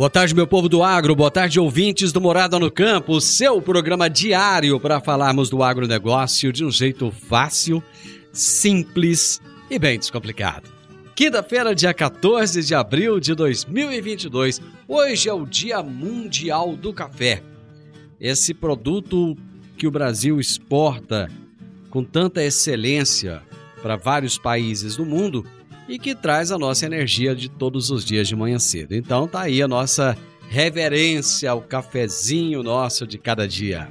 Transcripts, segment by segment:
Boa tarde, meu povo do agro, boa tarde, ouvintes do Morada no Campo, seu programa diário para falarmos do agronegócio de um jeito fácil, simples e bem descomplicado. Quinta-feira, dia 14 de abril de 2022, hoje é o Dia Mundial do Café. Esse produto que o Brasil exporta com tanta excelência para vários países do mundo e que traz a nossa energia de todos os dias de manhã cedo. Então tá aí a nossa reverência ao cafezinho nosso de cada dia.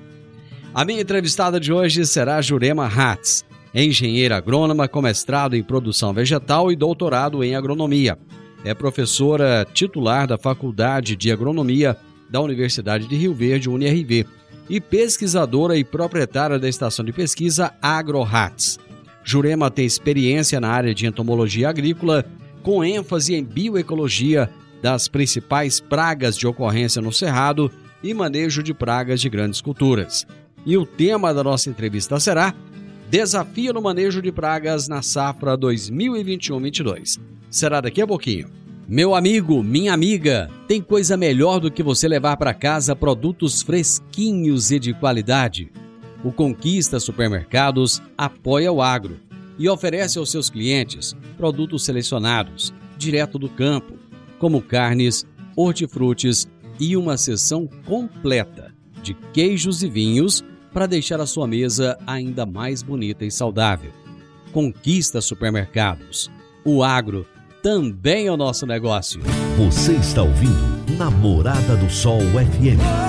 A minha entrevistada de hoje será Jurema Hatz, engenheira agrônoma com mestrado em produção vegetal e doutorado em agronomia. É professora titular da Faculdade de Agronomia da Universidade de Rio Verde, UniRV, e pesquisadora e proprietária da estação de pesquisa AgroHats. Jurema tem experiência na área de entomologia agrícola, com ênfase em bioecologia das principais pragas de ocorrência no cerrado e manejo de pragas de grandes culturas. E o tema da nossa entrevista será Desafio no manejo de pragas na safra 2021-22. Será daqui a pouquinho. Meu amigo, minha amiga, tem coisa melhor do que você levar para casa produtos fresquinhos e de qualidade? O Conquista Supermercados apoia o agro e oferece aos seus clientes produtos selecionados, direto do campo, como carnes, hortifrutis e uma seção completa de queijos e vinhos para deixar a sua mesa ainda mais bonita e saudável. Conquista Supermercados. O agro também é o nosso negócio. Você está ouvindo Namorada do Sol FM.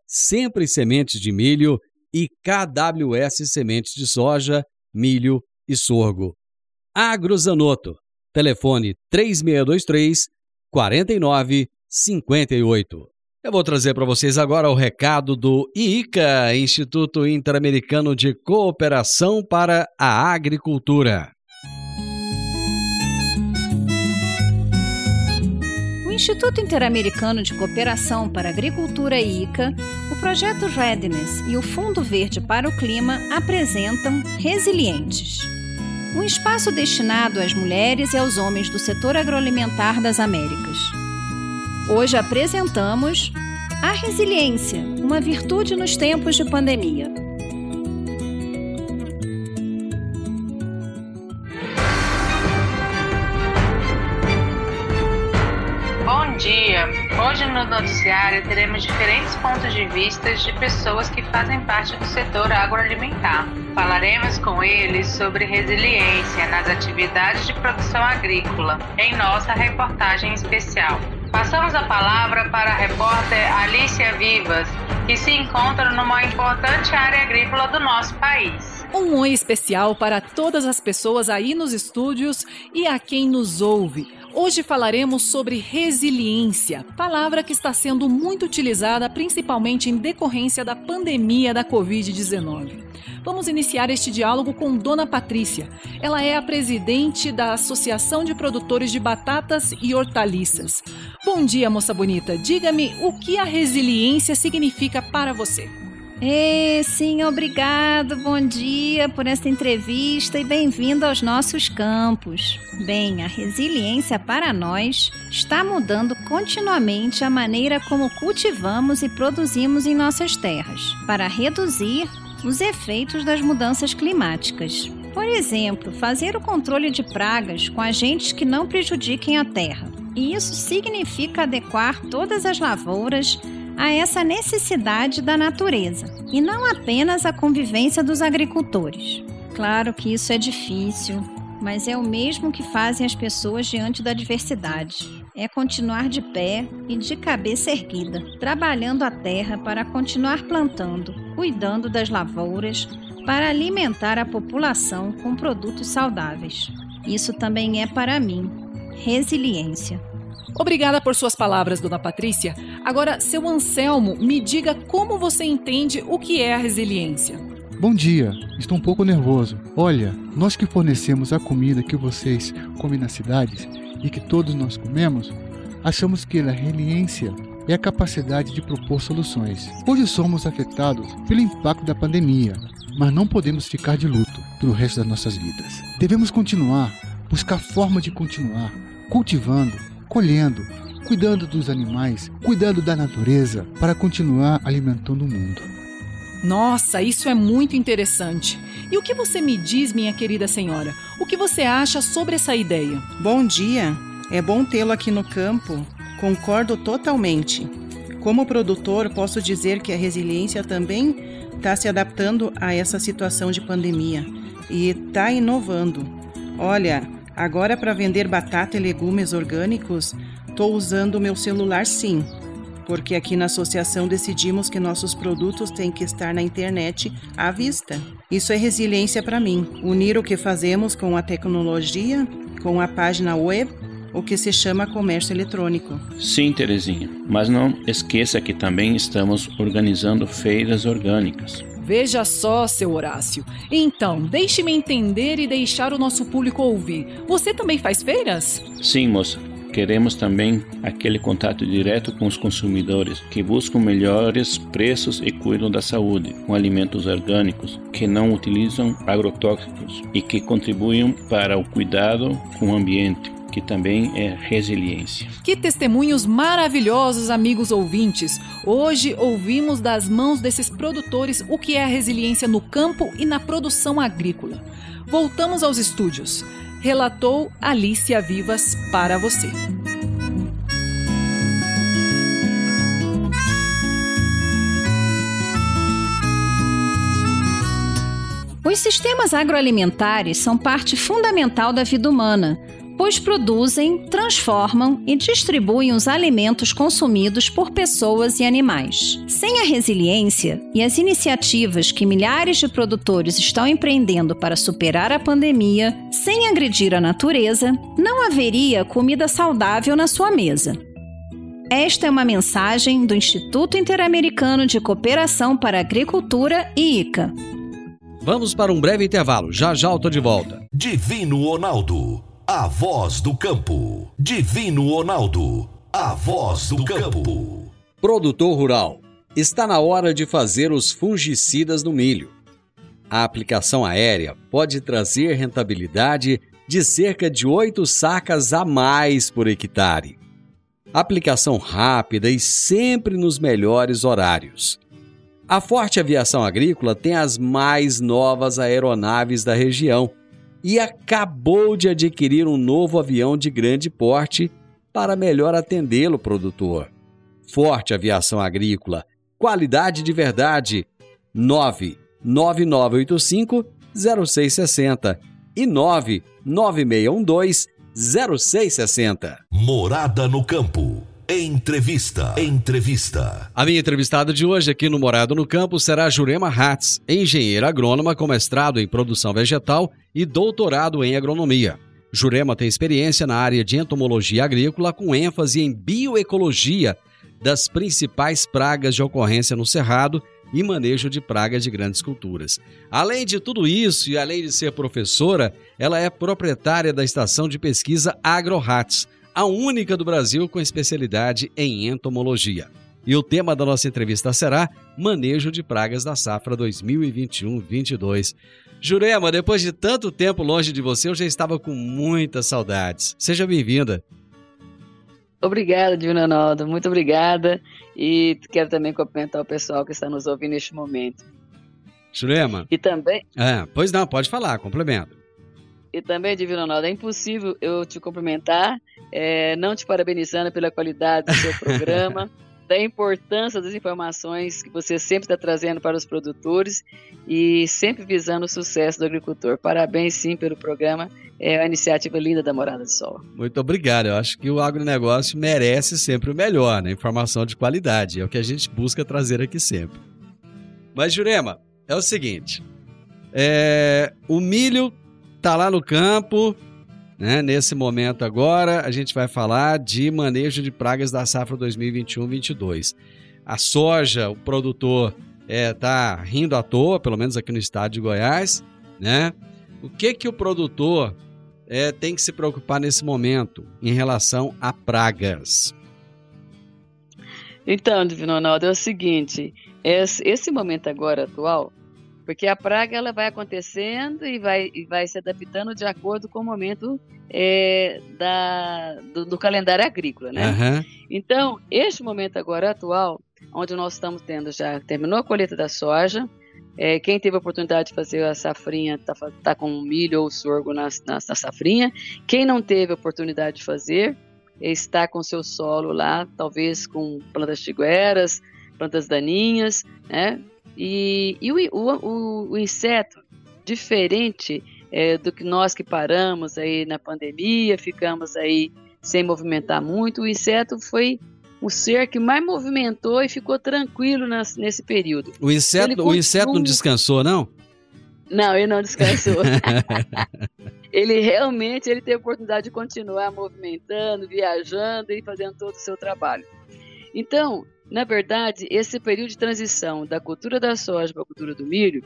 Sempre Sementes de Milho e KWS Sementes de Soja, Milho e Sorgo. Agrozanoto. Telefone 3623 4958. Eu vou trazer para vocês agora o recado do IICA, Instituto Interamericano de Cooperação para a Agricultura. Instituto Interamericano de Cooperação para Agricultura ICA, o projeto Readiness e o Fundo Verde para o Clima apresentam Resilientes, um espaço destinado às mulheres e aos homens do setor agroalimentar das Américas. Hoje apresentamos a resiliência, uma virtude nos tempos de pandemia. Dia! Hoje no noticiário teremos diferentes pontos de vista de pessoas que fazem parte do setor agroalimentar. Falaremos com eles sobre resiliência nas atividades de produção agrícola em nossa reportagem especial. Passamos a palavra para a repórter Alicia Vivas, que se encontra numa importante área agrícola do nosso país. Um oi especial para todas as pessoas aí nos estúdios e a quem nos ouve. Hoje falaremos sobre resiliência, palavra que está sendo muito utilizada principalmente em decorrência da pandemia da Covid-19. Vamos iniciar este diálogo com Dona Patrícia. Ela é a presidente da Associação de Produtores de Batatas e Hortaliças. Bom dia, moça bonita. Diga-me o que a resiliência significa para você. É, sim, obrigado. Bom dia por esta entrevista e bem-vindo aos nossos campos. Bem, a resiliência para nós está mudando continuamente a maneira como cultivamos e produzimos em nossas terras, para reduzir os efeitos das mudanças climáticas. Por exemplo, fazer o controle de pragas com agentes que não prejudiquem a terra. E isso significa adequar todas as lavouras a essa necessidade da natureza e não apenas a convivência dos agricultores. Claro que isso é difícil, mas é o mesmo que fazem as pessoas diante da adversidade. É continuar de pé e de cabeça erguida, trabalhando a terra para continuar plantando, cuidando das lavouras, para alimentar a população com produtos saudáveis. Isso também é para mim resiliência. Obrigada por suas palavras, dona Patrícia. Agora, seu Anselmo, me diga como você entende o que é a resiliência. Bom dia, estou um pouco nervoso. Olha, nós que fornecemos a comida que vocês comem nas cidades e que todos nós comemos, achamos que a resiliência é a capacidade de propor soluções. Hoje somos afetados pelo impacto da pandemia, mas não podemos ficar de luto pelo resto das nossas vidas. Devemos continuar, buscar forma de continuar, cultivando, colhendo, cuidando dos animais, cuidando da natureza, para continuar alimentando o mundo. Nossa, isso é muito interessante. E o que você me diz, minha querida senhora? O que você acha sobre essa ideia? Bom dia. É bom tê-lo aqui no campo. Concordo totalmente. Como produtor, posso dizer que a resiliência também está se adaptando a essa situação de pandemia e está inovando. Olha, Agora, para vender batata e legumes orgânicos, estou usando o meu celular sim, porque aqui na associação decidimos que nossos produtos têm que estar na internet à vista. Isso é resiliência para mim, unir o que fazemos com a tecnologia, com a página web, o que se chama comércio eletrônico. Sim, Terezinha, mas não esqueça que também estamos organizando feiras orgânicas. Veja só, seu Horácio. Então, deixe-me entender e deixar o nosso público ouvir. Você também faz feiras? Sim, moça. Queremos também aquele contato direto com os consumidores que buscam melhores preços e cuidam da saúde com alimentos orgânicos que não utilizam agrotóxicos e que contribuem para o cuidado com o ambiente que também é resiliência. Que testemunhos maravilhosos, amigos ouvintes! Hoje ouvimos das mãos desses produtores o que é a resiliência no campo e na produção agrícola. Voltamos aos estúdios. Relatou Alicia Vivas para você. Os sistemas agroalimentares são parte fundamental da vida humana pois produzem, transformam e distribuem os alimentos consumidos por pessoas e animais. Sem a resiliência e as iniciativas que milhares de produtores estão empreendendo para superar a pandemia, sem agredir a natureza, não haveria comida saudável na sua mesa. Esta é uma mensagem do Instituto Interamericano de Cooperação para a Agricultura e ICA. Vamos para um breve intervalo. Já já eu tô de volta. Divino Ronaldo a voz do campo. Divino Ronaldo, a voz do campo. Produtor rural, está na hora de fazer os fungicidas no milho. A aplicação aérea pode trazer rentabilidade de cerca de 8 sacas a mais por hectare. Aplicação rápida e sempre nos melhores horários. A Forte Aviação Agrícola tem as mais novas aeronaves da região e acabou de adquirir um novo avião de grande porte para melhor atendê-lo, produtor. Forte Aviação Agrícola, qualidade de verdade. 99985 0660 e 99612 0660. Morada no campo. Entrevista. Entrevista. A minha entrevistada de hoje aqui no Morado no Campo será Jurema Hatz, engenheira agrônoma com mestrado em produção vegetal e doutorado em agronomia. Jurema tem experiência na área de entomologia agrícola com ênfase em bioecologia das principais pragas de ocorrência no cerrado e manejo de pragas de grandes culturas. Além de tudo isso e além de ser professora, ela é proprietária da estação de pesquisa AgroHats a única do Brasil com especialidade em entomologia. E o tema da nossa entrevista será Manejo de Pragas da Safra 2021-22. Jurema, depois de tanto tempo longe de você, eu já estava com muitas saudades. Seja bem-vinda. Obrigada, Divino Ronaldo, muito obrigada. E quero também cumprimentar o pessoal que está nos ouvindo neste momento. Jurema. E também. É, pois não, pode falar, complemento. E também, Divino Ronaldo, é impossível eu te cumprimentar, é, não te parabenizando pela qualidade do seu programa. da importância das informações que você sempre está trazendo para os produtores e sempre visando o sucesso do agricultor. Parabéns, sim, pelo programa. É uma iniciativa linda da Morada do Sol. Muito obrigado. Eu acho que o agronegócio merece sempre o melhor, né? Informação de qualidade. É o que a gente busca trazer aqui sempre. Mas, Jurema, é o seguinte: é, o milho tá lá no campo, né? Nesse momento agora, a gente vai falar de manejo de pragas da safra 2021-22. A soja, o produtor é, tá rindo à toa, pelo menos aqui no estado de Goiás, né? O que que o produtor é, tem que se preocupar nesse momento em relação a pragas? Então, Divino Ronaldo, é o seguinte, esse, esse momento agora atual, porque a praga ela vai acontecendo e vai, e vai se adaptando de acordo com o momento é, da, do, do, calendário agrícola, né? Uhum. Então, este momento agora atual, onde nós estamos tendo já, terminou a colheita da soja, é, quem teve a oportunidade de fazer a safrinha está tá com milho ou sorgo na, na, na, safrinha. Quem não teve a oportunidade de fazer, está com seu solo lá, talvez com plantas tigueras, plantas daninhas, né? E, e o, o, o inseto, diferente é, do que nós que paramos aí na pandemia, ficamos aí sem movimentar muito, o inseto foi o ser que mais movimentou e ficou tranquilo nas, nesse período. O inseto, continua... o inseto não descansou, não? Não, ele não descansou. ele realmente ele teve a oportunidade de continuar movimentando, viajando e fazendo todo o seu trabalho. Então, na verdade, esse período de transição da cultura da soja para a cultura do milho,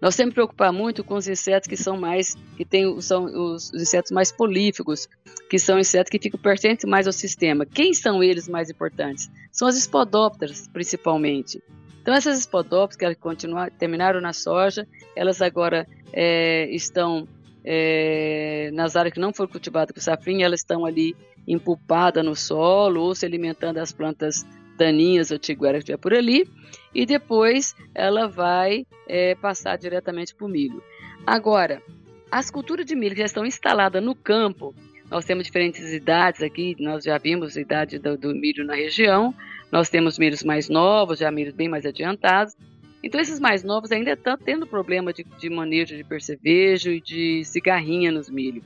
nós temos que preocupar muito com os insetos que são mais, que tem, são os, os insetos mais políficos, que são insetos que ficam pertencentes mais ao sistema. Quem são eles mais importantes? São as espodópteras, principalmente. Então, essas espodópteras que continuaram, terminaram na soja, elas agora é, estão é, nas áreas que não foram cultivadas com safrinha, elas estão ali empulpadas no solo ou se alimentando das plantas daninhas ou tiguera que tiver por ali, e depois ela vai é, passar diretamente para o milho. Agora, as culturas de milho já estão instaladas no campo, nós temos diferentes idades aqui, nós já vimos a idade do, do milho na região, nós temos milhos mais novos, já milhos bem mais adiantados, então esses mais novos ainda estão tendo problema de, de manejo de percevejo e de cigarrinha nos milho.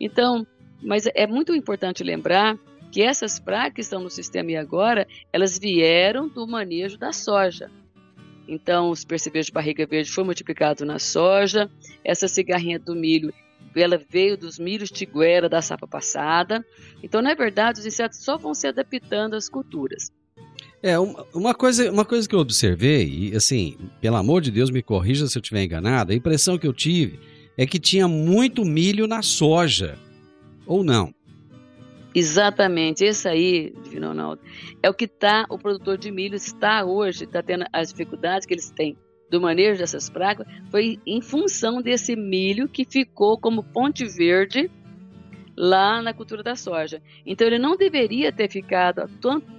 Então, mas é muito importante lembrar que essas pragas que estão no sistema e agora, elas vieram do manejo da soja. Então, os percebejos de barriga verde foi multiplicado na soja, essa cigarrinha do milho, ela veio dos milhos tiguera da safra passada. Então, na verdade, os insetos só vão se adaptando às culturas. É, uma coisa, uma coisa que eu observei, e assim, pelo amor de Deus, me corrija se eu estiver enganado, a impressão que eu tive é que tinha muito milho na soja. Ou não? Exatamente, esse aí, Divino Ronaldo, é o que tá, o produtor de milho está hoje, está tendo as dificuldades que eles têm do manejo dessas pragas, foi em função desse milho que ficou como ponte verde lá na cultura da soja. Então ele não deveria ter ficado há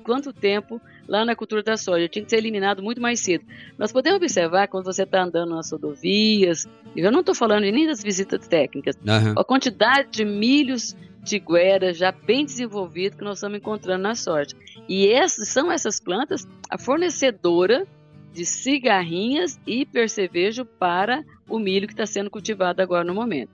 quanto tempo lá na cultura da soja, tinha que ser eliminado muito mais cedo. Nós podemos observar quando você está andando nas rodovias, eu não estou falando nem das visitas técnicas, uhum. a quantidade de milhos tiguera já bem desenvolvido que nós estamos encontrando na soja. E essas são essas plantas a fornecedora de cigarrinhas e percevejo para o milho que está sendo cultivado agora no momento.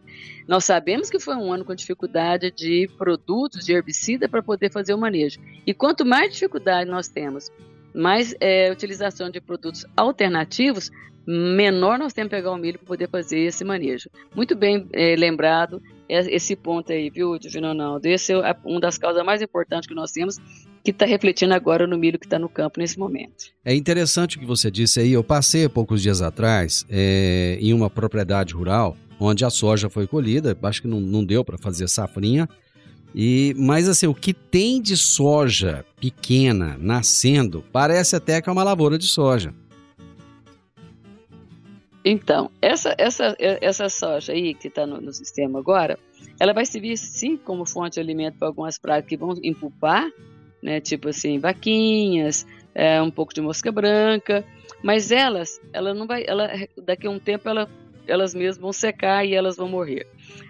Nós sabemos que foi um ano com dificuldade de produtos de herbicida para poder fazer o manejo. E quanto mais dificuldade nós temos, mais é, utilização de produtos alternativos, menor nós temos que pegar o milho para poder fazer esse manejo. Muito bem é, lembrado esse ponto aí, viu, Divino Ronaldo? Esse é uma das causas mais importantes que nós temos, que está refletindo agora no milho que está no campo nesse momento. É interessante o que você disse aí. Eu passei poucos dias atrás é, em uma propriedade rural onde a soja foi colhida, acho que não, não deu para fazer safrinha, E, mas assim, o que tem de soja pequena nascendo parece até que é uma lavoura de soja. Então, essa, essa, essa soja aí que está no, no, sistema agora, ela vai servir sim como fonte de alimento para algumas pragas que vão empupar, né? Tipo assim, vaquinhas, é, um pouco de mosca branca, mas elas, ela não vai, ela, daqui a um tempo ela, elas mesmas vão secar e elas vão morrer.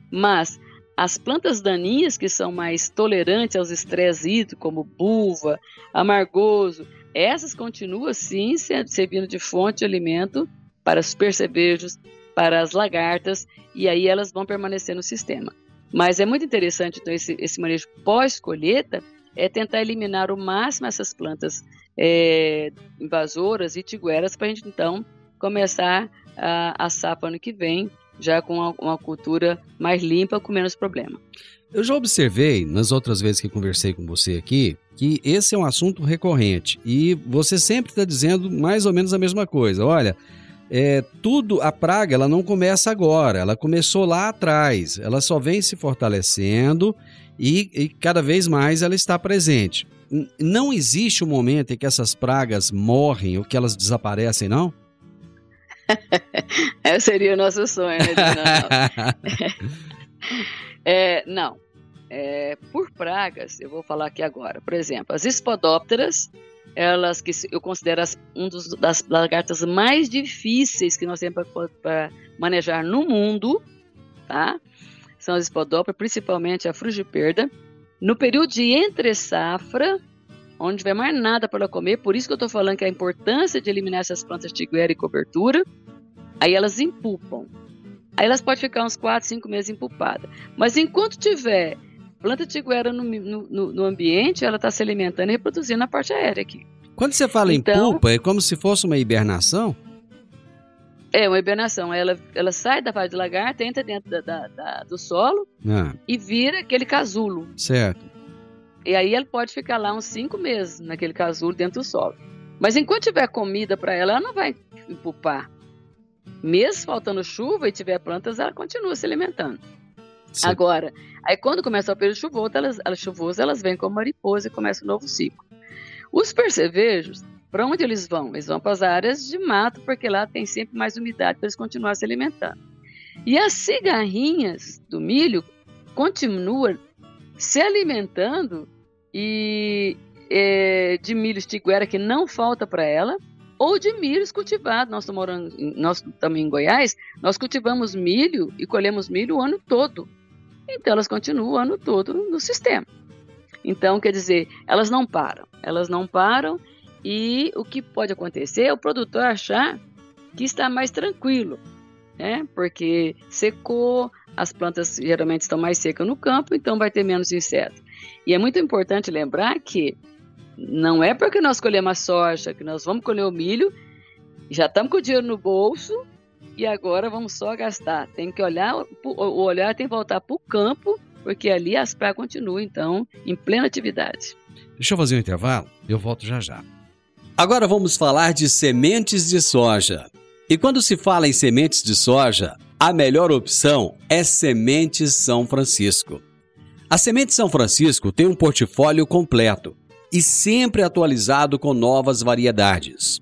Mas as plantas daninhas que são mais tolerantes aos estresses hídricos, como buva, amargoso, essas continuam sim servindo de fonte de alimento para os percevejos, para as lagartas, e aí elas vão permanecer no sistema. Mas é muito interessante então, esse, esse manejo pós-colheita, é tentar eliminar o máximo essas plantas é, invasoras e tigueras para a gente então começar a assar para ano que vem, já com uma, uma cultura mais limpa, com menos problema. Eu já observei, nas outras vezes que conversei com você aqui, que esse é um assunto recorrente e você sempre está dizendo mais ou menos a mesma coisa. Olha, é, tudo, a praga, ela não começa agora, ela começou lá atrás, ela só vem se fortalecendo e, e cada vez mais ela está presente. Não existe um momento em que essas pragas morrem ou que elas desaparecem, não? Seria o nosso sonho, né? Não, é, não. É, por pragas, eu vou falar aqui agora. Por exemplo, as espodópteras, elas que eu considero as, um dos, das lagartas mais difíceis que nós temos para manejar no mundo, tá? São as espodópteras, principalmente a frugiperda. No período de entre safra, onde não tiver mais nada para ela comer, por isso que eu estou falando que a importância de eliminar essas plantas tiguera e cobertura, aí elas empupam. Aí elas podem ficar uns 4, 5 meses empupadas. Mas enquanto tiver planta tiguera no, no, no ambiente, ela está se alimentando e reproduzindo na parte aérea aqui. Quando você fala então, em pupa, é como se fosse uma hibernação? É, uma hibernação. Ela, ela sai da fase de lagarta, entra dentro da, da, da, do solo ah. e vira aquele casulo. Certo. E aí ela pode ficar lá uns cinco meses naquele casulo dentro do solo. Mas enquanto tiver comida para ela, ela não vai empupar. Mesmo faltando chuva e tiver plantas, ela continua se alimentando. Sim. Agora, aí quando começa o período chuvoso, elas, elas, chuvoso, elas vêm como mariposa e começa um novo ciclo. Os percevejos, para onde eles vão? Eles vão para as áreas de mato, porque lá tem sempre mais umidade para eles continuarem se alimentando. E as cigarrinhas do milho continuam se alimentando e é, de milho estiguera que não falta para ela, ou de milhos cultivados. Nós estamos nós estamos em Goiás, nós cultivamos milho e colhemos milho o ano todo. Então elas continuam o ano todo no sistema. Então, quer dizer, elas não param. Elas não param e o que pode acontecer é o produtor achar que está mais tranquilo, né? Porque secou, as plantas geralmente estão mais secas no campo, então vai ter menos insetos. E é muito importante lembrar que não é porque nós colhemos a soja que nós vamos colher o milho, já estamos com o dinheiro no bolso e agora vamos só gastar. Tem que olhar, o olhar tem que voltar para o campo, porque ali as pragas continuam, então, em plena atividade. Deixa eu fazer um intervalo, eu volto já já. Agora vamos falar de sementes de soja. E quando se fala em sementes de soja, a melhor opção é Sementes São Francisco. A Semente São Francisco tem um portfólio completo e sempre atualizado com novas variedades.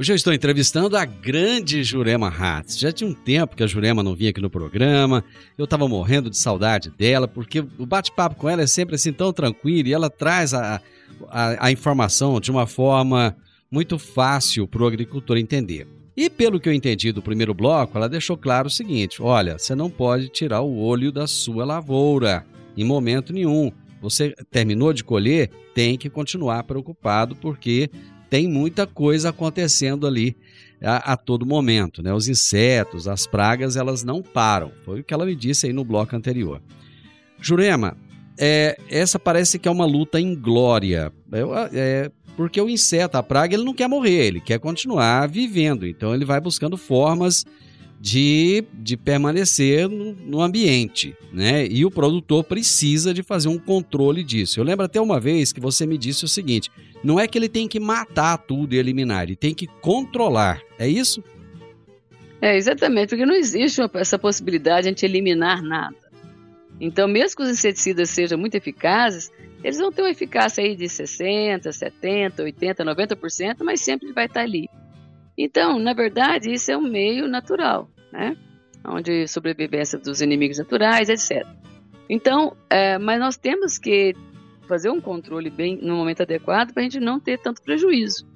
Hoje eu estou entrevistando a grande Jurema Hatz. Já tinha um tempo que a Jurema não vinha aqui no programa. Eu estava morrendo de saudade dela, porque o bate-papo com ela é sempre assim tão tranquilo e ela traz a, a, a informação de uma forma muito fácil para o agricultor entender. E pelo que eu entendi do primeiro bloco, ela deixou claro o seguinte: olha, você não pode tirar o olho da sua lavoura em momento nenhum. Você terminou de colher, tem que continuar preocupado porque tem muita coisa acontecendo ali a, a, todo momento, né? Os insetos, as pragas, elas não param. Foi o que ela me disse aí no bloco anterior. Jurema, é, essa parece que é uma luta inglória. É, porque o inseto, a praga, ele não quer morrer, ele quer continuar vivendo. Então ele vai buscando formas de, de permanecer no, no, ambiente, né? E o produtor precisa de fazer um controle disso. Eu lembro até uma vez que você me disse o seguinte: não é que ele tem que matar tudo e eliminar, ele tem que controlar. É isso? É, exatamente, porque não existe essa possibilidade de eliminar nada. Então, mesmo que os inseticidas sejam muito eficazes, eles vão ter uma eficácia aí de 60%, 70%, 80%, 90%, mas sempre vai estar ali. Então, na verdade, isso é um meio natural, né? Onde sobrevivência dos inimigos naturais, etc. Então, é, mas nós temos que fazer um controle bem no momento adequado para a gente não ter tanto prejuízo.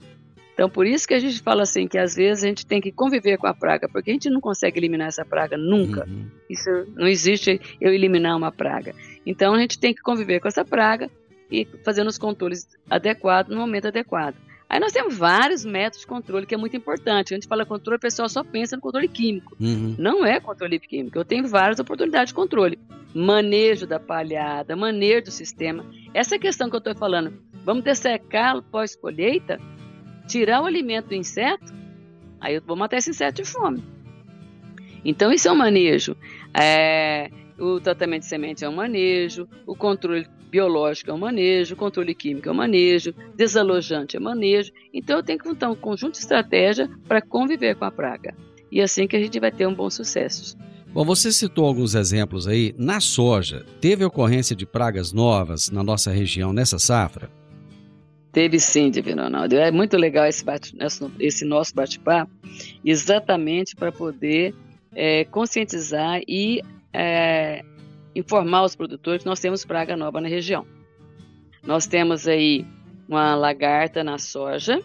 Então, por isso que a gente fala assim que às vezes a gente tem que conviver com a praga, porque a gente não consegue eliminar essa praga nunca. Uhum. Isso não existe eu eliminar uma praga. Então, a gente tem que conviver com essa praga e fazendo os controles adequados no momento adequado. Aí nós temos vários métodos de controle que é muito importante. A gente fala controle, o pessoal só pensa no controle químico. Uhum. Não é controle químico. Eu tenho várias oportunidades de controle. Manejo da palhada, manejo do sistema. Essa questão que eu estou falando, vamos dessecar pós-colheita, tirar o alimento do inseto, aí eu vou matar esse inseto de fome. Então, isso é um manejo. É, o tratamento de semente é um manejo, o controle biológico é um manejo, controle químico é um manejo, desalojante é um manejo. Então eu tenho que montar um conjunto de estratégia para conviver com a praga. E é assim que a gente vai ter um bom sucesso. Bom, você citou alguns exemplos aí. Na soja, teve ocorrência de pragas novas na nossa região nessa safra? Teve sim, Divino Ronaldo. É muito legal esse, bate, esse nosso bate-papo, exatamente para poder é, conscientizar e é, informar os produtores que nós temos praga nova na região. Nós temos aí uma lagarta na soja,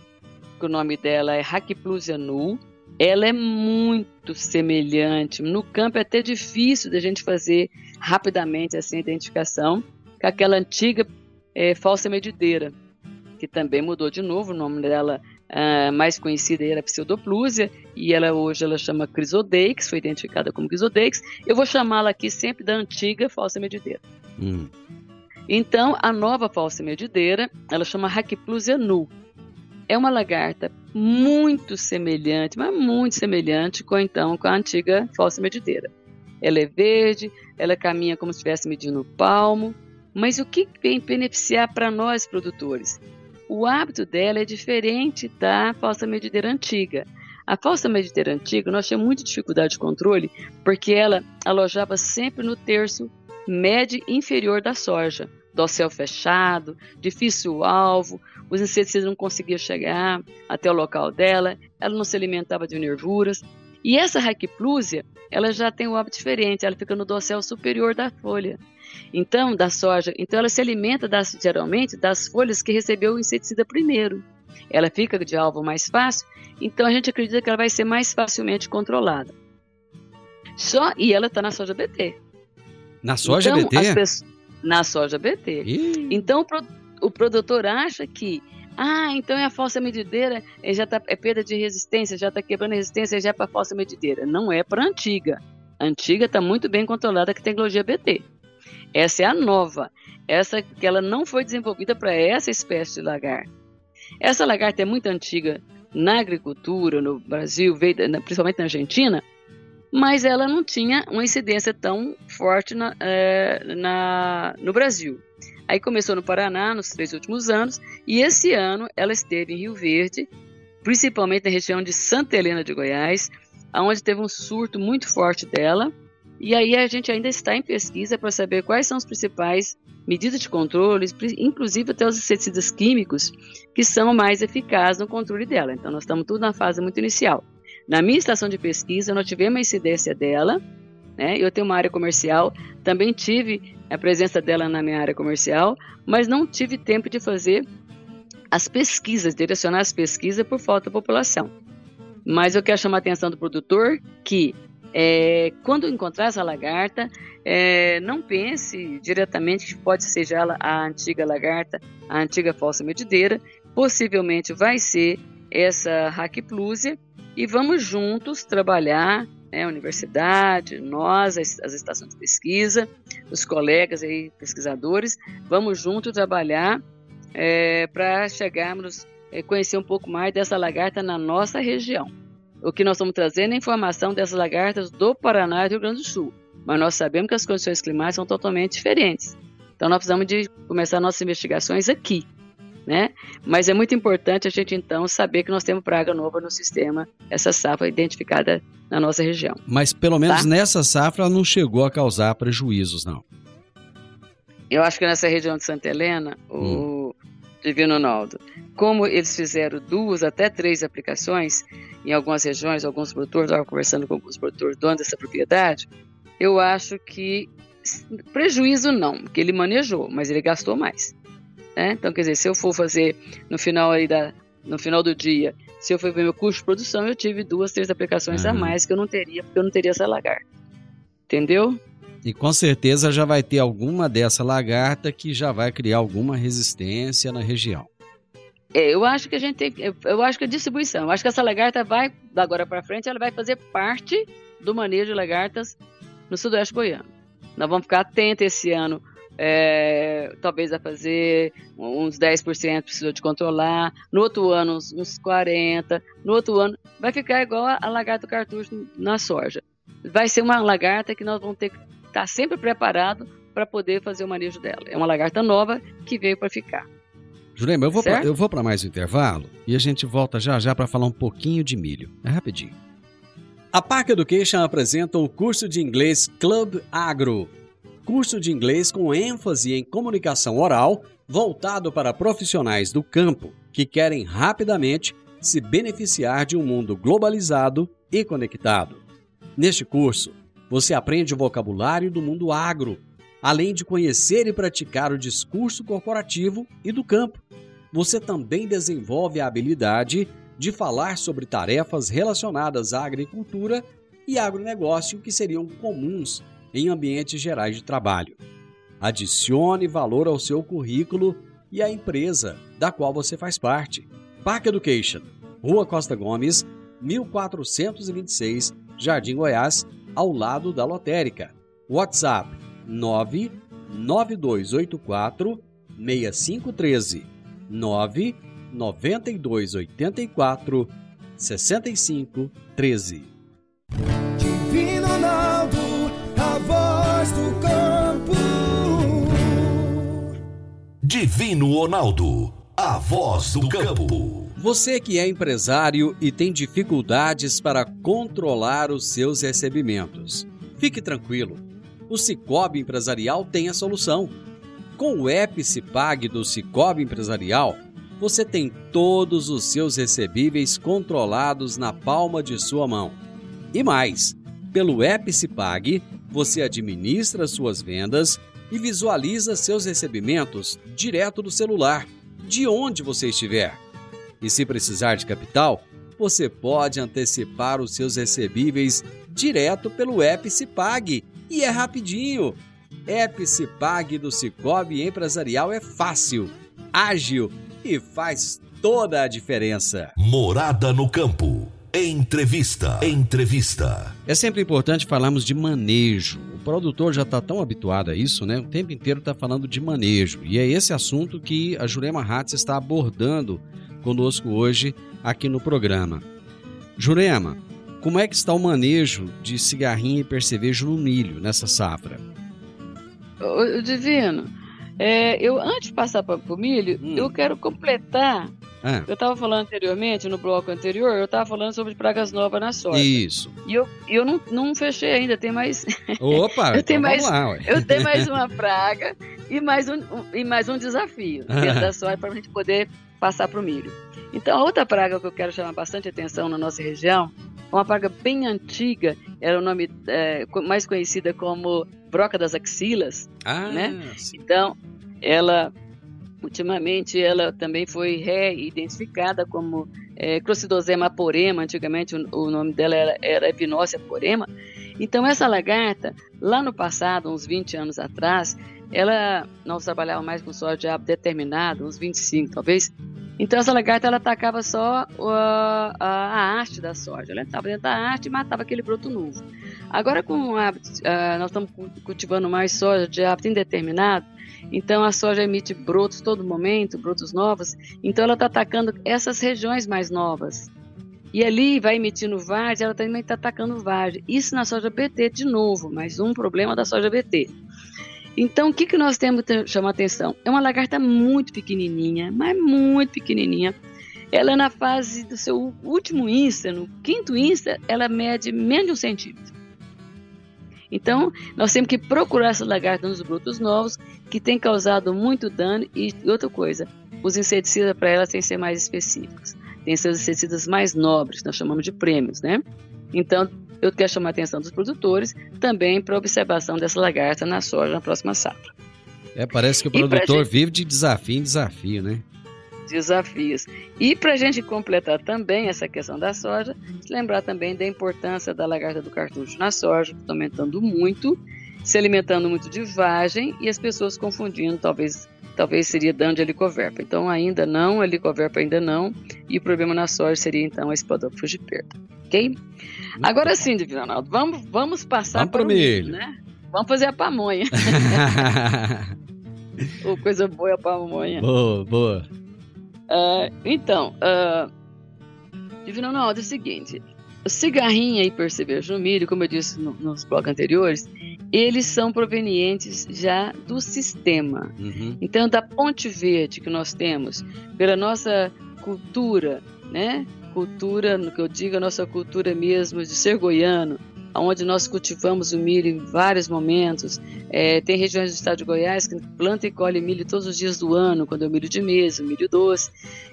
que o nome dela é Hackplusia nu. Ela é muito semelhante. No campo é até difícil da gente fazer rapidamente essa identificação com aquela antiga é, falsa medideira, que também mudou de novo. O nome dela uh, mais conhecida era Pseudoplusia, e ela hoje ela chama Crisodeix, foi identificada como Crisodeix. Eu vou chamá-la aqui sempre da antiga falsa medideira. Hum. Então, a nova falsa medideira, ela chama Hackplusia nu. É uma lagarta muito semelhante, mas muito semelhante com então com a antiga falsa medideira. Ela é verde, ela caminha como se estivesse medindo o palmo, mas o que vem beneficiar para nós produtores? O hábito dela é diferente da falsa medideira antiga. A falsa medideira antiga, nós tínhamos muita dificuldade de controle, porque ela alojava sempre no terço médio inferior da soja, dossel fechado, difícil alvo, os inseticidas não conseguiam chegar até o local dela, ela não se alimentava de nervuras. E essa raquiplusia, ela já tem um hábito diferente, ela fica no dossel superior da folha. Então, da soja, então ela se alimenta das, geralmente das folhas que recebeu o inseticida primeiro. Ela fica de alvo mais fácil, então a gente acredita que ela vai ser mais facilmente controlada. Só e ela está na soja BT. Na soja então, BT? Pessoas, na soja BT. Ih. Então o, produtor acha que ah, então é a falsa medideira, já tá, é perda de resistência, já está quebrando a resistência, já é para falsa medideira. Não é para antiga. A antiga está muito bem controlada com a tecnologia BT. Essa é a nova. Essa que ela não foi desenvolvida para essa espécie de lagarta. Essa lagarta é muito antiga na agricultura no Brasil, principalmente na Argentina, mas ela não tinha uma incidência tão forte na, é, na, no Brasil. Aí começou no Paraná nos três últimos anos e esse ano ela esteve em Rio Verde principalmente na região de Santa Helena de Goiás, onde teve um surto muito forte dela. E aí a gente ainda está em pesquisa para saber quais são as principais medidas de controle, inclusive até os inseticidas químicos, que são mais eficazes no controle dela. Então nós estamos tudo na fase muito inicial. Na minha estação de pesquisa, nós tivemos uma incidência dela, né? Eu tenho uma área comercial, também tive a presença dela na minha área comercial, mas não tive tempo de fazer as pesquisas, direcionar as pesquisas por falta da população. Mas eu quero chamar a atenção do produtor que é, quando encontrar essa lagarta, é, não pense diretamente que pode ser já a antiga lagarta, a antiga falsa medideira, possivelmente vai ser essa Hackplusia, e vamos juntos trabalhar, né, a universidade, nós, as, as estações de pesquisa, os colegas aí, pesquisadores, vamos juntos trabalhar é, para chegarmos, é, conhecer um pouco mais dessa lagarta na nossa região. O que nós estamos trazendo é informação dessas lagartas do Paraná e do Rio Grande do Sul, mas nós sabemos que as condições climáticas são totalmente diferentes. Então nós precisamos de começar nossas investigações aqui, né? Mas é muito importante a gente então saber que nós temos praga nova no sistema, essa safra identificada na nossa região. Mas pelo menos tá? nessa safra ela não chegou a causar prejuízos, não. Eu acho que nessa região de Santa Helena, hum. o Divino Ronaldo, como eles fizeram duas até três aplicações em algumas regiões, alguns produtores, estava conversando com alguns produtores donos dessa propriedade, eu acho que prejuízo não, porque ele manejou, mas ele gastou mais. Né? Então, quer dizer, se eu for fazer no final aí da, no final do dia, se eu for ver meu custo de produção, eu tive duas, três aplicações uhum. a mais que eu não teria, porque eu não teria essa lagarta. Entendeu? E com certeza já vai ter alguma dessa lagarta que já vai criar alguma resistência na região. É, eu acho que a gente tem, eu, acho que a distribuição, eu acho que essa lagarta vai, da agora para frente, ela vai fazer parte do manejo de lagartas no sudoeste goiano. Nós vamos ficar atentos esse ano é, talvez a fazer uns 10% precisou de controlar, no outro ano uns, uns 40%, no outro ano vai ficar igual a, a lagarta cartucho na soja. Vai ser uma lagarta que nós vamos ter que estar tá sempre preparado para poder fazer o manejo dela. É uma lagarta nova que veio para ficar. Jurema, eu vou para mais um intervalo e a gente volta já já para falar um pouquinho de milho. É rapidinho. A Park Education apresenta o curso de inglês Club Agro curso de inglês com ênfase em comunicação oral, voltado para profissionais do campo que querem rapidamente se beneficiar de um mundo globalizado e conectado. Neste curso, você aprende o vocabulário do mundo agro, além de conhecer e praticar o discurso corporativo e do campo. Você também desenvolve a habilidade de falar sobre tarefas relacionadas à agricultura e agronegócio que seriam comuns em ambientes gerais de trabalho. Adicione valor ao seu currículo e à empresa da qual você faz parte. Park Education, Rua Costa Gomes, 1426, Jardim Goiás, ao lado da lotérica. WhatsApp 99284 6513 99284 6513 Divino Ronaldo voz do campo. Divino Ronaldo, a voz do campo. Você que é empresário e tem dificuldades para controlar os seus recebimentos, fique tranquilo. O Cicobi Empresarial tem a solução. Com o Epicipag do Cicobi Empresarial, você tem todos os seus recebíveis controlados na palma de sua mão. E mais, pelo Epicipag, você administra suas vendas e visualiza seus recebimentos direto do celular, de onde você estiver. E se precisar de capital, você pode antecipar os seus recebíveis direto pelo Epicipag e é rapidinho. Epicipag do Cicobi Empresarial é fácil, ágil e faz toda a diferença. Morada no campo. Entrevista. Entrevista. É sempre importante falarmos de manejo. O produtor já está tão habituado a isso, né? O tempo inteiro está falando de manejo. E é esse assunto que a Jurema Hatz está abordando conosco hoje aqui no programa. Jurema, como é que está o manejo de cigarrinha e percevejo no milho nessa safra? O Divino, é, eu antes de passar para o milho, hum. eu quero completar Ah. Eu estava falando anteriormente, no bloco anterior, eu estava falando sobre pragas novas na soja. Isso. E eu, eu não, não fechei ainda, tem mais. Opa, eu tenho então mais, vamos lá, ué. eu tenho mais uma praga e mais um, um- e mais um desafio dentro da soja para a gente poder passar para o milho. Então, a outra praga que eu quero chamar bastante atenção na nossa região uma praga bem antiga, era o nome é, mais conhecida como broca das axilas, Ah, né? sim. Então, ela ultimamente ela também foi reidentificada como é, Clostridosema porema, antigamente o, o nome dela era, era Epinócia porema. Então essa lagarta, lá no passado, uns 20 anos atrás, ela nós trabalhava mais com soja determinado, uns 25 talvez. Então essa lagarta ela atacava só uh, a, a haste da soja, ela entrava dentro da haste e matava aquele broto novo. Agora com o hábito, uh, nós estamos cu- cultivando mais soja de hábito indeterminado, então a soja emite brotos todo momento, brotos novos. Então ela está atacando essas regiões mais novas. E ali vai emitindo várzea, ela também está atacando várzea. Isso na soja BT de novo, mais um problema da soja BT. Então o que, que nós temos que chamar atenção? É uma lagarta muito pequenininha, mas muito pequenininha. Ela na fase do seu último insta, no quinto insta, ela mede menos de um centímetro. Então, nós temos que procurar essa lagarta nos brotos novos, que tem causado muito dano. E outra coisa, os inseticidas para ela têm que ser mais específicos. Tem os inseticidas mais nobres, nós chamamos de prêmios, né? Então, eu quero chamar a atenção dos produtores também para a observação dessa lagarta na soja na próxima safra. É, parece que o produtor gente- vive de desafio em desafio, né? desafios. E para a gente completar também essa questão da soja, lembrar também da importância da lagarta do cartucho na soja, que está aumentando muito, se alimentando muito de vagem e as pessoas confundindo, talvez talvez seria dano de helicoverpa. Então ainda não, helicoverpa ainda não, e o problema na soja seria então a espodófilo de perda. Ok? Agora sim, Divino Ronaldo, vamos, vamos passar Vamos para o milho, né? Vamos fazer a pamonha. Ô, coisa boa é a pamonha. boa, boa. Ah, então, uh, Divino Ronaldo, é o seguinte: cigarrinha e percevejo no milho, como eu disse no- nos blocos anteriores, eles são provenientes já do sistema. Uhum. Então, da Ponte Verde que nós temos, pela nossa cultura, né? Cultura, no que eu digo, a nossa cultura mesmo de ser goiano, onde nós cultivamos o milho em vários momentos. É, tem regiões do estado de Goiás que planta e colhe milho todos os dias do ano, quando é o milho de mesa, o milho doce.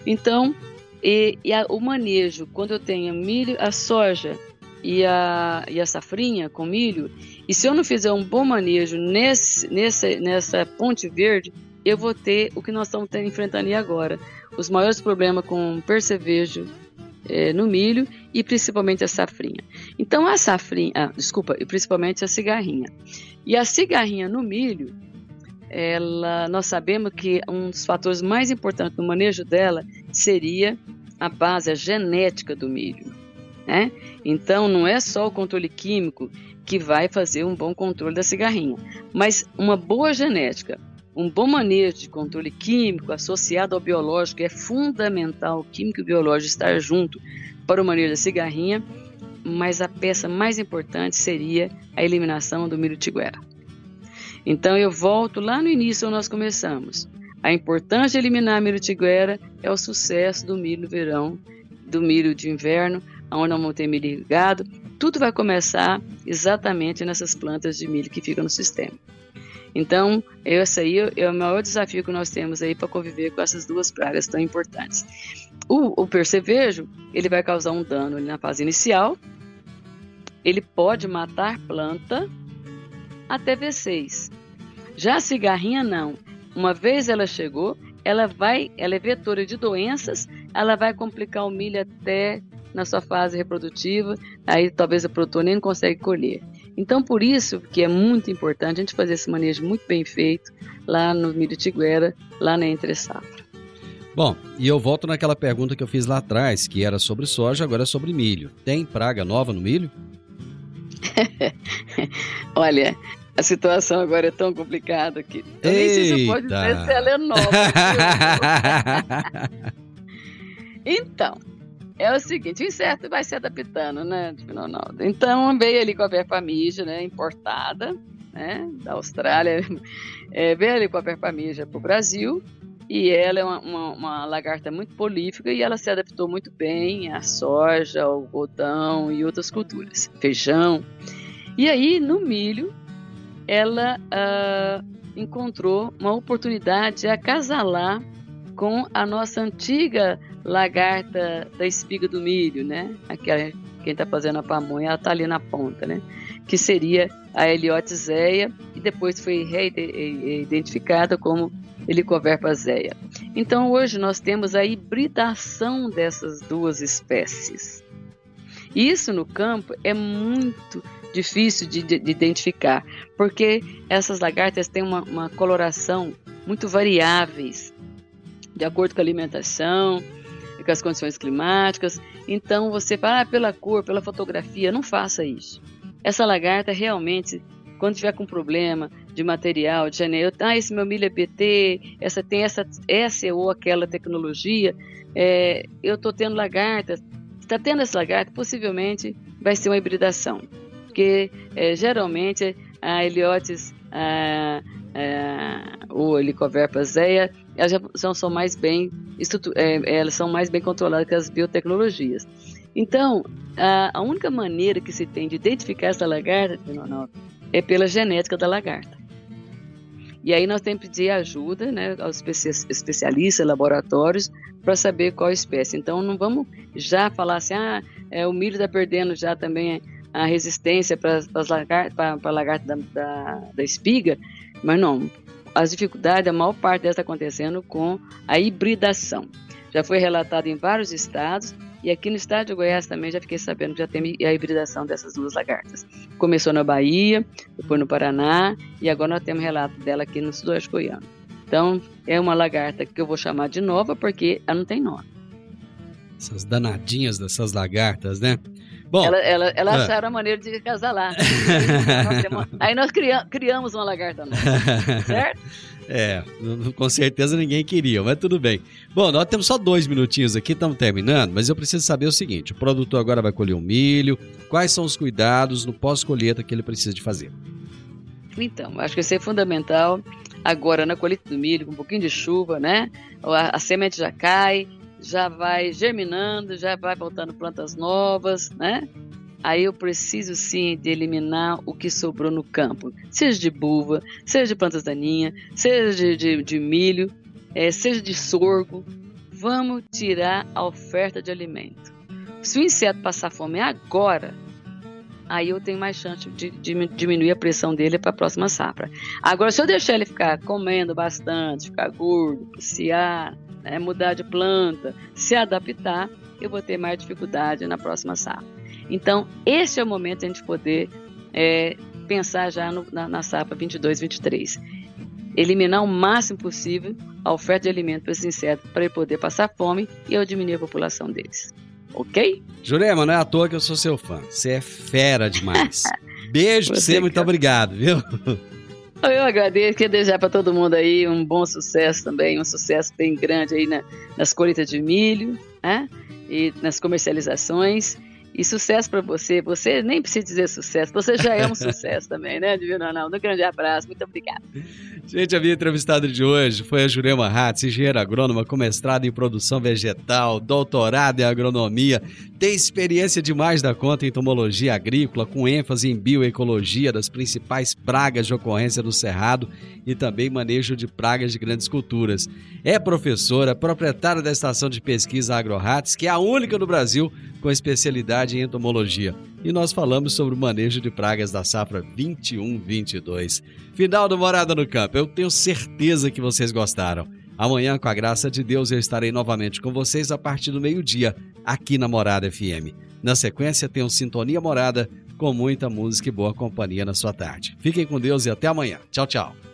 Então, e, e a- o manejo, quando eu tenho milho, a soja e a, e a safrinha com milho, e se eu não fizer um bom manejo nesse, nessa, nessa ponte verde, eu vou ter o que nós estamos enfrentando agora. Os maiores problemas com percevejo eh, no milho e principalmente a safrinha. Então a safrinha, ah, desculpa, e principalmente a cigarrinha. E a cigarrinha no milho, ela, nós sabemos que um dos fatores mais importantes no manejo dela seria a base, a genética do milho. Né? Então não é só o controle químico que vai fazer um bom controle da cigarrinha, mas uma boa genética, um bom manejo de controle químico associado ao biológico é fundamental, o químico e o biológico estar junto para o manejo da cigarrinha, mas a peça mais importante seria a eliminação do milho tiguera. Então eu volto lá no início onde nós começamos. A importância de eliminar milho tiguera é o sucesso do milho no verão, do milho de inverno, onde não ter milho irrigado. Tudo vai começar exatamente nessas plantas de milho que ficam no sistema. Então, esse aí é o maior desafio que nós temos aí para conviver com essas duas pragas tão importantes. O, o percevejo, ele vai causar um dano na fase inicial, ele pode matar planta até V6. Já a cigarrinha não. Uma vez ela chegou, ela vai, ela é vetora de doenças, ela vai complicar o milho até na sua fase reprodutiva, aí talvez o produtor nem consegue colher. Então, por isso que é muito importante a gente fazer esse manejo muito bem feito lá no milho tiguera, lá na entre safra. Bom, e eu volto naquela pergunta que eu fiz lá atrás, que era sobre soja, agora é sobre milho. Tem praga nova no milho? Olha, a situação agora é tão complicada que eu nem sei se pode Eita. dizer se ela é nova. então, é o seguinte, o inseto vai se adaptando, né, Ronaldo? Então, veio ali com a verpamígia, né, importada, né, da Austrália, é, veio ali com a verpamígia para o Brasil, e ela é uma, uma, uma, lagarta muito prolífica e ela se adaptou muito bem à soja, ao algodão e outras culturas, feijão. E aí, no milho, ela uh, encontrou uma oportunidade de acasalar com a nossa antiga lagarta da espiga do milho, né? Aquela quem está fazendo a pamonha, ela está ali na ponta, né? Que seria a Heliotizeia e depois foi reidentificada como Helicoverpa zeia. Então hoje nós temos a hibridação dessas duas espécies. Isso no campo é muito difícil de, de, de identificar, porque essas lagartas têm uma, uma coloração muito variáveis, de acordo com a alimentação, com as condições climáticas. Então você fala ah, pela cor, pela fotografia, não faça isso. Essa lagarta realmente, quando tiver com problema de material, de janeiro, ah, esse meu milho é BT, essa tem essa, essa ou aquela tecnologia, é, eu estou tendo lagarta. Está tendo essa lagarta, possivelmente vai ser uma hibridação porque é, geralmente a Heliotis, a, a, o Helicoverpa zeia, elas já são, mais bem é, elas são mais bem controladas que as biotecnologias. Então, a, a única maneira que se tem de identificar essa lagarta é pela genética da lagarta. E aí nós temos que pedir ajuda né, aos especialistas, laboratórios, para saber qual espécie. Então não vamos já falar assim, ah, é, o milho está perdendo já também a resistência para a lagarta da, da, da espiga, mas não. As dificuldades, a maior parte delas está acontecendo com a hibridação. Já foi relatado em vários estados e aqui no estado de Goiás também já fiquei sabendo que já tem a hibridação dessas duas lagartas. Começou na Bahia, depois no Paraná e agora nós temos relato dela aqui no sudoeste goiano. Então, é uma lagarta que eu vou chamar de nova porque ela não tem nome. Essas danadinhas dessas lagartas, né? Bom, ela, ela, ela é. acharam a maneira de casalar. Aí nós criamos uma lagarta nova, certo? É, com certeza ninguém queria, mas tudo bem. Bom, nós temos só dois minutinhos aqui, estamos terminando, mas eu preciso saber o seguinte: o produtor agora vai colher um milho, quais são os cuidados no pós-colheita que ele precisa de fazer? Então, acho que isso é fundamental. Agora, na colheita do milho, com um pouquinho de chuva, né? A, a semente já cai, já vai germinando, já vai voltando plantas novas, né? Aí eu preciso sim de eliminar o que sobrou no campo, seja de buva, seja de plantas daninhas, seja de, de, de milho, é, seja de sorgo. Vamos tirar a oferta de alimento. Se o inseto passar fome agora, aí eu tenho mais chance de, de diminuir a pressão dele para a próxima safra. Agora, se eu deixar ele ficar comendo bastante, ficar gordo, passear, né, mudar de planta, se adaptar, eu vou ter mais dificuldade na próxima safra. Então, esse é o momento de a gente poder é, pensar já no, na, na safra 22, 23. Eliminar o máximo possível a oferta de alimento para esses insetos, para ele poder passar fome e eu diminuir a população deles. Ok? Jurema, não é à toa que eu sou seu fã. Você é fera demais. Beijo pra você, muito obrigado, viu? Eu agradeço, quero desejar para todo mundo aí um bom sucesso também, um sucesso bem grande aí na, nas colheitas de milho, né? E nas comercializações. E sucesso para você. Você nem precisa dizer sucesso, você já é um sucesso também, né, Divino Ronaldo? Um grande abraço, muito obrigada. Gente, a minha entrevistada de hoje foi a Jurema Ratz, engenheira agrônoma com mestrado em produção vegetal, doutorado em agronomia, tem experiência de mais da conta em entomologia agrícola, com ênfase em bioecologia das principais pragas de ocorrência do cerrado e também manejo de pragas de grandes culturas. É professora, proprietária da estação de pesquisa AgroRats, que é a única no Brasil com especialidade em entomologia. E nós falamos sobre o manejo de pragas da safra 21-22. Final do Morada no Campo. Eu tenho certeza que vocês gostaram. Amanhã, com a graça de Deus, eu estarei novamente com vocês a partir do meio-dia, aqui na Morada FM. Na sequência, tem o Sintonia Morada, com muita música e boa companhia na sua tarde. Fiquem com Deus e até amanhã. Tchau, tchau.